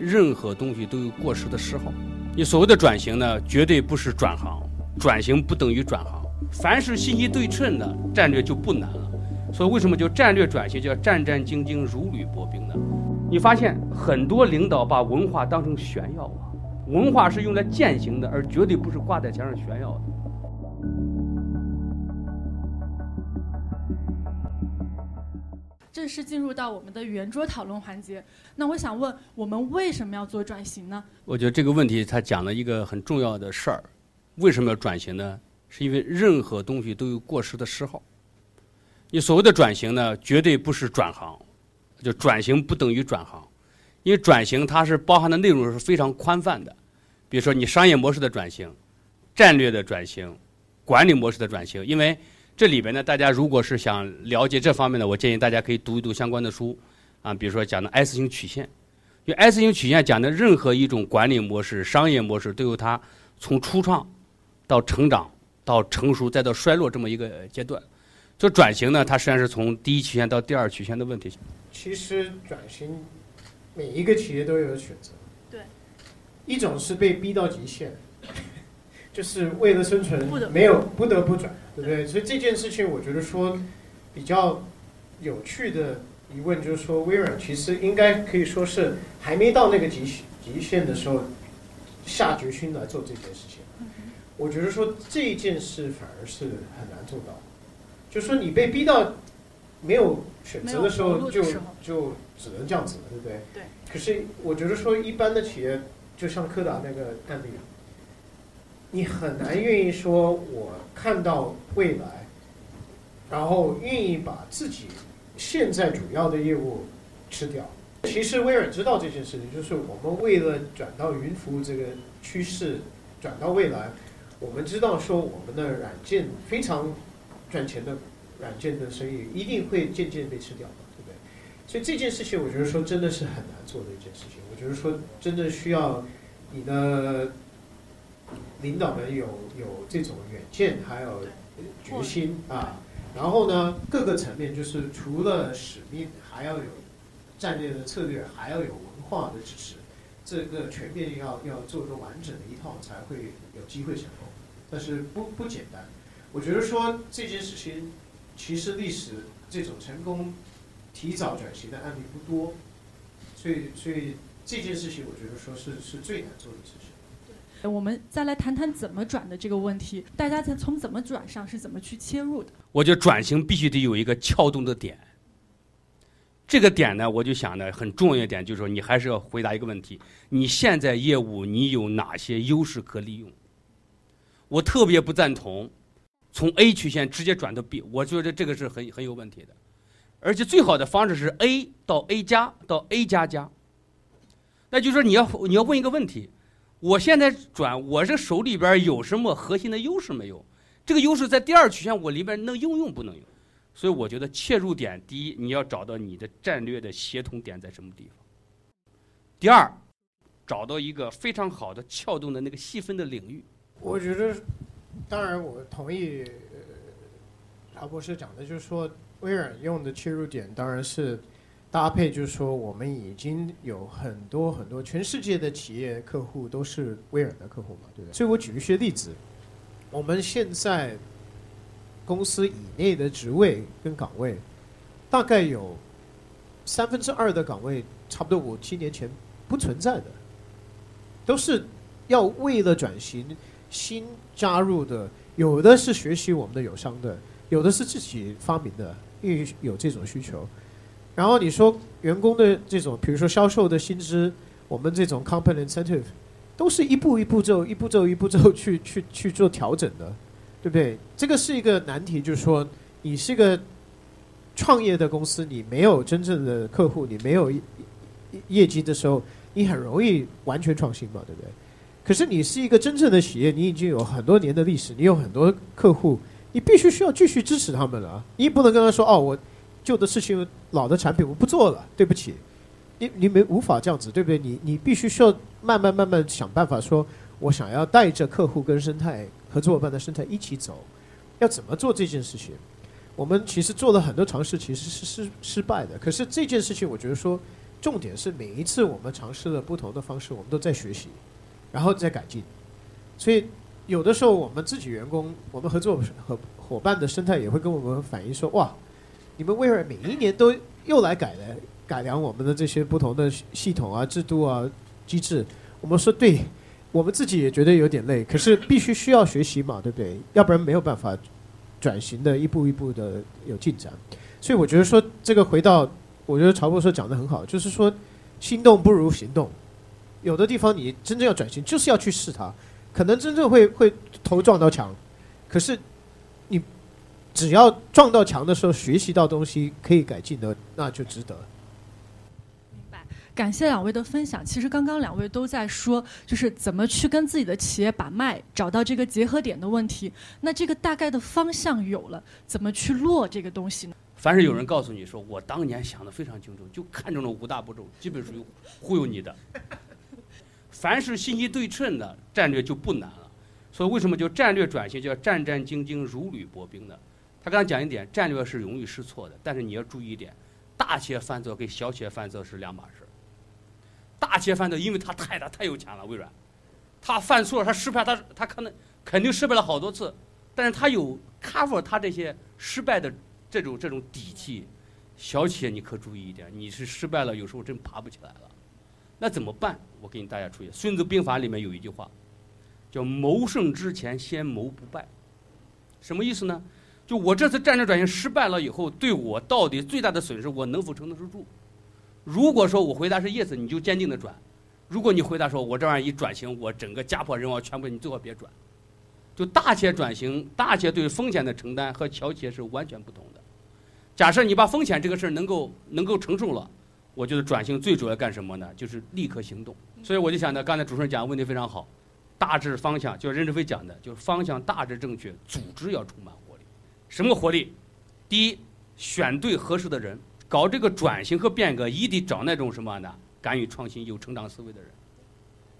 任何东西都有过时的时候。你所谓的转型呢，绝对不是转行，转型不等于转行。凡是信息对称的战略就不难了。所以为什么叫战略转型，叫战战兢兢、如履薄冰呢？你发现很多领导把文化当成炫耀啊，文化是用来践行的，而绝对不是挂在墙上炫耀的。正式进入到我们的圆桌讨论环节。那我想问，我们为什么要做转型呢？我觉得这个问题他讲了一个很重要的事儿。为什么要转型呢？是因为任何东西都有过时的时候。你所谓的转型呢，绝对不是转行，就转型不等于转行，因为转型它是包含的内容是非常宽泛的。比如说你商业模式的转型、战略的转型、管理模式的转型，因为。这里边呢，大家如果是想了解这方面的，我建议大家可以读一读相关的书，啊，比如说讲的 S 型曲线，因为 S 型曲线讲的任何一种管理模式、商业模式都有它从初创到成长到成熟再到衰落这么一个阶段。就转型呢，它实际上是从第一曲线到第二曲线的问题。其实转型，每一个企业都有选择。对。一种是被逼到极限。就是为了生存，没有不得不转，对不对？所以这件事情，我觉得说比较有趣的疑问就是说，微软其实应该可以说是还没到那个极极限的时候下决心来做这件事情。我觉得说这件事反而是很难做到，就是说你被逼到没有选择的时候，就就只能这样子了，对不对？对。可是我觉得说一般的企业，就像柯达那个案例。你很难愿意说，我看到未来，然后愿意把自己现在主要的业务吃掉。其实微软知道这件事情，就是我们为了转到云服务这个趋势，转到未来，我们知道说我们的软件非常赚钱的软件的生意一定会渐渐被吃掉，对不对？所以这件事情，我觉得说真的是很难做的一件事情。我觉得说真的需要你的。领导们有有这种远见，还有决心啊。然后呢，各个层面就是除了使命，还要有战略的策略，还要有文化的支持。这个全面要要做一个完整的一套，才会有机会成功。但是不不简单。我觉得说这件事情，其实历史这种成功提早转型的案例不多，所以所以这件事情，我觉得说是是最难做的事情。我们再来谈谈怎么转的这个问题，大家在从怎么转上是怎么去切入的？我觉得转型必须得有一个撬动的点。这个点呢，我就想呢，很重要一点就是说，你还是要回答一个问题：你现在业务你有哪些优势可利用？我特别不赞同从 A 曲线直接转到 B，我觉得这个是很很有问题的。而且最好的方式是 A 到 A 加到 A 加加。那就是说，你要你要问一个问题。我现在转，我这手里边有什么核心的优势没有？这个优势在第二曲线我里边能应用不能用？所以我觉得切入点，第一，你要找到你的战略的协同点在什么地方；第二，找到一个非常好的撬动的那个细分的领域。我觉得，当然我同意曹博士讲的，就是说微软用的切入点当然是。搭配就是说，我们已经有很多很多全世界的企业客户都是微软的客户嘛，对不对？所以我举一些例子，我们现在公司以内的职位跟岗位，大概有三分之二的岗位，差不多五七年前不存在的，都是要为了转型新加入的，有的是学习我们的友商的，有的是自己发明的，因为有这种需求。然后你说员工的这种，比如说销售的薪资，我们这种 company incentive，都是一步一步骤、一步骤一步骤去去去做调整的，对不对？这个是一个难题，就是说你是一个创业的公司，你没有真正的客户，你没有业绩的时候，你很容易完全创新嘛，对不对？可是你是一个真正的企业，你已经有很多年的历史，你有很多客户，你必须需要继续支持他们了，你不能跟他说哦，我。旧的事情、老的产品我不做了，对不起，你你没无法这样子，对不对？你你必须需要慢慢慢慢想办法，说我想要带着客户跟生态合作伙伴的生态一起走，要怎么做这件事情？我们其实做了很多尝试，其实是失失败的。可是这件事情，我觉得说重点是每一次我们尝试了不同的方式，我们都在学习，然后再改进。所以有的时候我们自己员工，我们合作和伙伴的生态也会跟我们反映说：哇，你们微软每一年都又来改了改良我们的这些不同的系统啊、制度啊、机制。我们说对，我们自己也觉得有点累，可是必须需要学习嘛，对不对？要不然没有办法转型的一步一步的有进展。所以我觉得说这个回到，我觉得曹博士讲的很好，就是说心动不如行动。有的地方你真正要转型，就是要去试它，可能真正会会头撞到墙，可是只要撞到墙的时候学习到东西可以改进的，那就值得。明白，感谢两位的分享。其实刚刚两位都在说，就是怎么去跟自己的企业把脉，找到这个结合点的问题。那这个大概的方向有了，怎么去落这个东西呢？凡是有人告诉你说我当年想的非常清楚，就看中了五大步骤，基本属于忽悠你的。凡是信息对称的战略就不难了，所以为什么叫战略转型叫战战兢兢、如履薄冰呢？他刚才讲一点，战略是容易失错的，但是你要注意一点，大企业犯错跟小企业犯错是两码事。大企业犯错，因为他太大太有钱了，微软，他犯错他失败，他他可能肯定失败了好多次，但是他有 cover 他这些失败的这种这种底气。小企业你可注意一点，你是失败了，有时候真爬不起来了。那怎么办？我给你大家注意，《孙子兵法》里面有一句话，叫“谋胜之前，先谋不败”。什么意思呢？就我这次战略转型失败了以后，对我到底最大的损失，我能否承得住？如果说我回答是 yes，你就坚定的转；如果你回答说我这玩意儿一转型，我整个家破人亡，全部你最好别转。就大企业转型，大企业对风险的承担和小企业是完全不同的。假设你把风险这个事儿能够能够承受了。我觉得转型最主要干什么呢？就是立刻行动。所以我就想呢，刚才主持人讲的问题非常好，大致方向就任正非讲的，就是方向大致正确，组织要充满活。什么活力？第一，选对合适的人，搞这个转型和变革，一定找那种什么呢？敢于创新、有成长思维的人。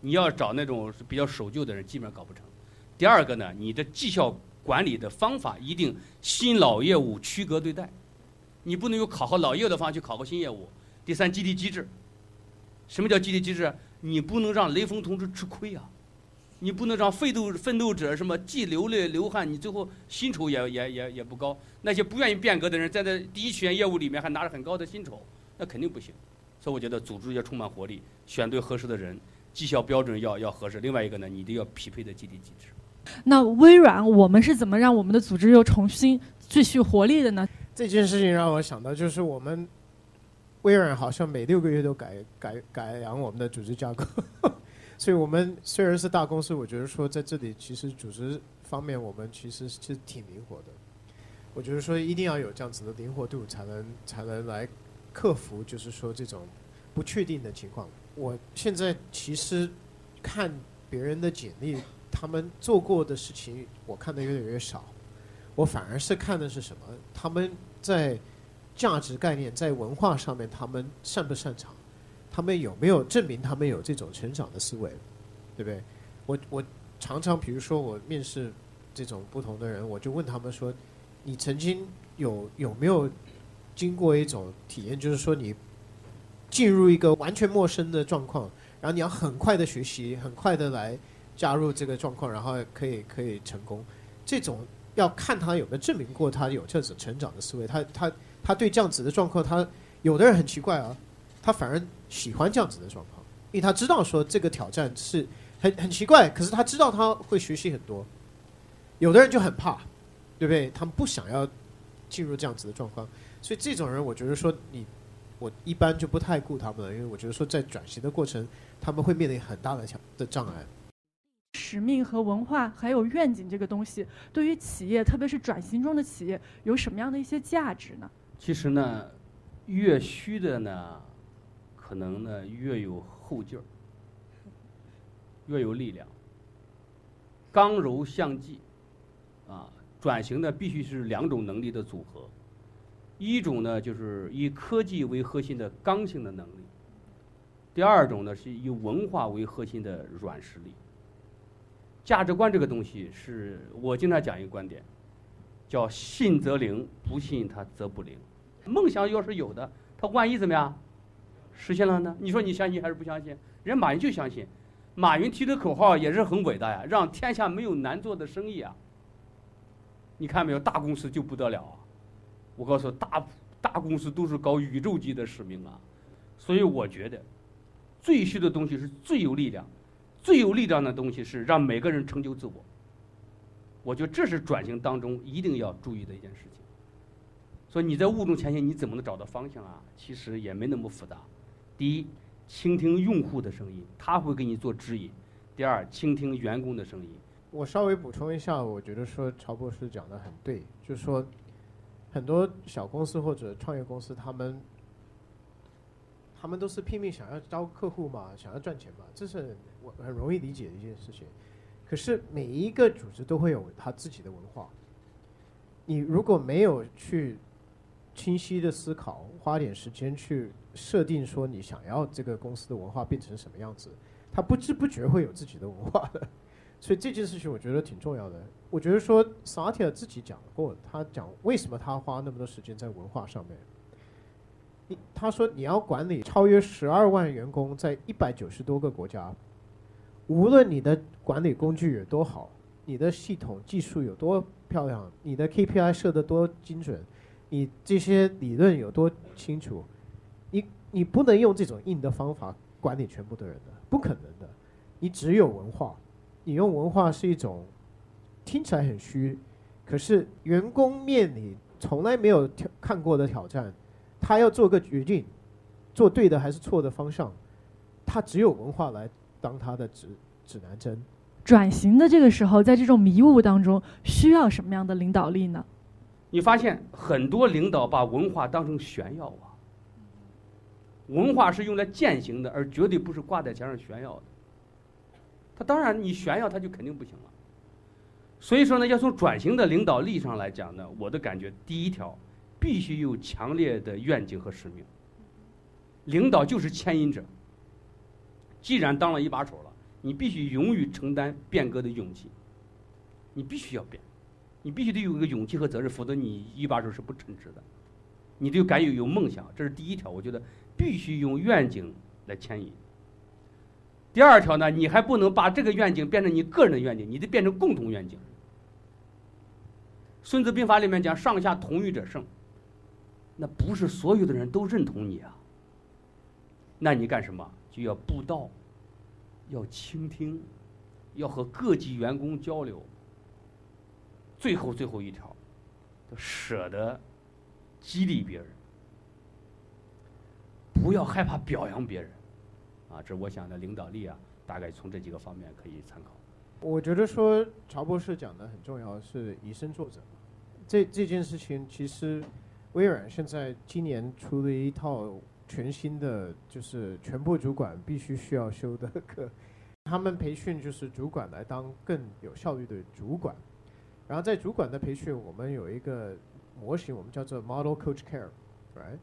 你要找那种比较守旧的人，基本上搞不成。第二个呢，你的绩效管理的方法一定新老业务区隔对待，你不能有考核老业务的方法去考核新业务。第三，激励机制。什么叫激励机制？你不能让雷锋同志吃亏啊！你不能让奋斗奋斗者什么既流泪流汗，你最后薪酬也也也也不高。那些不愿意变革的人，在这第一曲线业务里面还拿着很高的薪酬，那肯定不行。所以我觉得组织要充满活力，选对合适的人，绩效标准要要合适。另外一个呢，你得要匹配的激励机制。那微软，我们是怎么让我们的组织又重新继续活力的呢？这件事情让我想到，就是我们。微软好像每六个月都改改改良我们的组织架构，所以我们虽然是大公司，我觉得说在这里其实组织方面我们其实是挺灵活的。我觉得说一定要有这样子的灵活度，才能才能来克服就是说这种不确定的情况。我现在其实看别人的简历，他们做过的事情，我看的越来越少。我反而是看的是什么？他们在。价值概念在文化上面，他们擅不擅长？他们有没有证明他们有这种成长的思维？对不对？我我常常比如说我面试这种不同的人，我就问他们说：你曾经有有没有经过一种体验，就是说你进入一个完全陌生的状况，然后你要很快的学习，很快的来加入这个状况，然后可以可以成功？这种要看他有没有证明过他有这种成长的思维，他他。他对这样子的状况，他有的人很奇怪啊，他反而喜欢这样子的状况，因为他知道说这个挑战是很很奇怪，可是他知道他会学习很多。有的人就很怕，对不对？他们不想要进入这样子的状况，所以这种人，我觉得说你，我一般就不太顾他们了，因为我觉得说在转型的过程，他们会面临很大的强的障碍。使命和文化还有愿景这个东西，对于企业，特别是转型中的企业，有什么样的一些价值呢？其实呢，越虚的呢，可能呢越有后劲儿，越有力量。刚柔相济，啊，转型呢必须是两种能力的组合，一种呢就是以科技为核心的刚性的能力，第二种呢是以文化为核心的软实力。价值观这个东西是我经常讲一个观点，叫信则灵，不信它则不灵。梦想要是有的，它万一怎么样？实现了呢？你说你相信还是不相信？人马云就相信，马云提的口号也是很伟大呀，让天下没有难做的生意啊。你看没有，大公司就不得了啊！我告诉大大公司都是搞宇宙级的使命啊，所以我觉得，最虚的东西是最有力量，最有力量的东西是让每个人成就自我。我觉得这是转型当中一定要注意的一件事情。所以你在误中前行，你怎么能找到方向啊？其实也没那么复杂。第一，倾听用户的声音，他会给你做指引；第二，倾听员工的声音。我稍微补充一下，我觉得说曹博士讲的很对，就是说很多小公司或者创业公司，他们他们都是拼命想要招客户嘛，想要赚钱嘛，这是我很容易理解的一件事情。可是每一个组织都会有他自己的文化，你如果没有去清晰的思考，花点时间去设定说你想要这个公司的文化变成什么样子，他不知不觉会有自己的文化的。所以这件事情我觉得挺重要的。我觉得说萨提尔自己讲过，他讲为什么他花那么多时间在文化上面。你他说你要管理超越十二万员工，在一百九十多个国家，无论你的管理工具有多好，你的系统技术有多漂亮，你的 KPI 设得多精准，你这些理论有多清楚，你你不能用这种硬的方法管理全部的人的，不可能的。你只有文化。你用文化是一种听起来很虚，可是员工面临从来没有挑看过的挑战，他要做个决定，做对的还是错的方向，他只有文化来当他的指指南针。转型的这个时候，在这种迷雾当中，需要什么样的领导力呢？你发现很多领导把文化当成炫耀啊，文化是用来践行的，而绝对不是挂在墙上炫耀的。他当然，你炫耀他就肯定不行了。所以说呢，要从转型的领导力上来讲呢，我的感觉第一条，必须有强烈的愿景和使命。领导就是牵引者。既然当了一把手了，你必须勇于承担变革的勇气。你必须要变，你必须得有一个勇气和责任，否则你一把手是不称职的。你得敢有有梦想，这是第一条。我觉得必须用愿景来牵引。第二条呢，你还不能把这个愿景变成你个人的愿景，你得变成共同愿景。《孙子兵法》里面讲“上下同欲者胜”，那不是所有的人都认同你啊。那你干什么？就要布道，要倾听，要和各级员工交流。最后最后一条，舍得激励别人，不要害怕表扬别人。啊，这我想的领导力啊，大概从这几个方面可以参考。我觉得说曹博士讲的很重要，是以身作则。这这件事情其实，微软现在今年出了一套全新的，就是全部主管必须需要修的课。他们培训就是主管来当更有效率的主管。然后在主管的培训，我们有一个模型，我们叫做 Model Coach Care，right？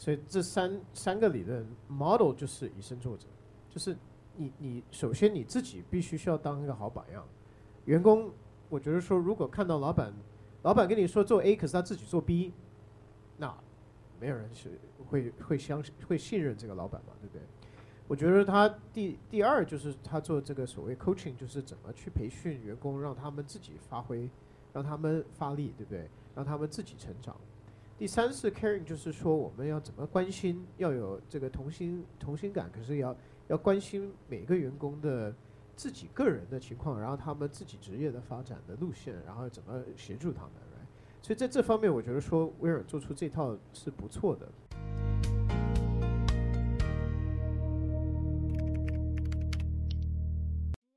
所以这三三个理论，model 就是以身作则，就是你你首先你自己必须需要当一个好榜样。员工，我觉得说，如果看到老板，老板跟你说做 A，可是他自己做 B，那没有人是会会相信会信任这个老板嘛，对不对？我觉得他第第二就是他做这个所谓 coaching，就是怎么去培训员工，让他们自己发挥，让他们发力，对不对？让他们自己成长。第三是 caring，就是说我们要怎么关心，要有这个同心同心感，可是要要关心每个员工的自己个人的情况，然后他们自己职业的发展的路线，然后怎么协助他们，所以在这方面，我觉得说威尔做出这套是不错的。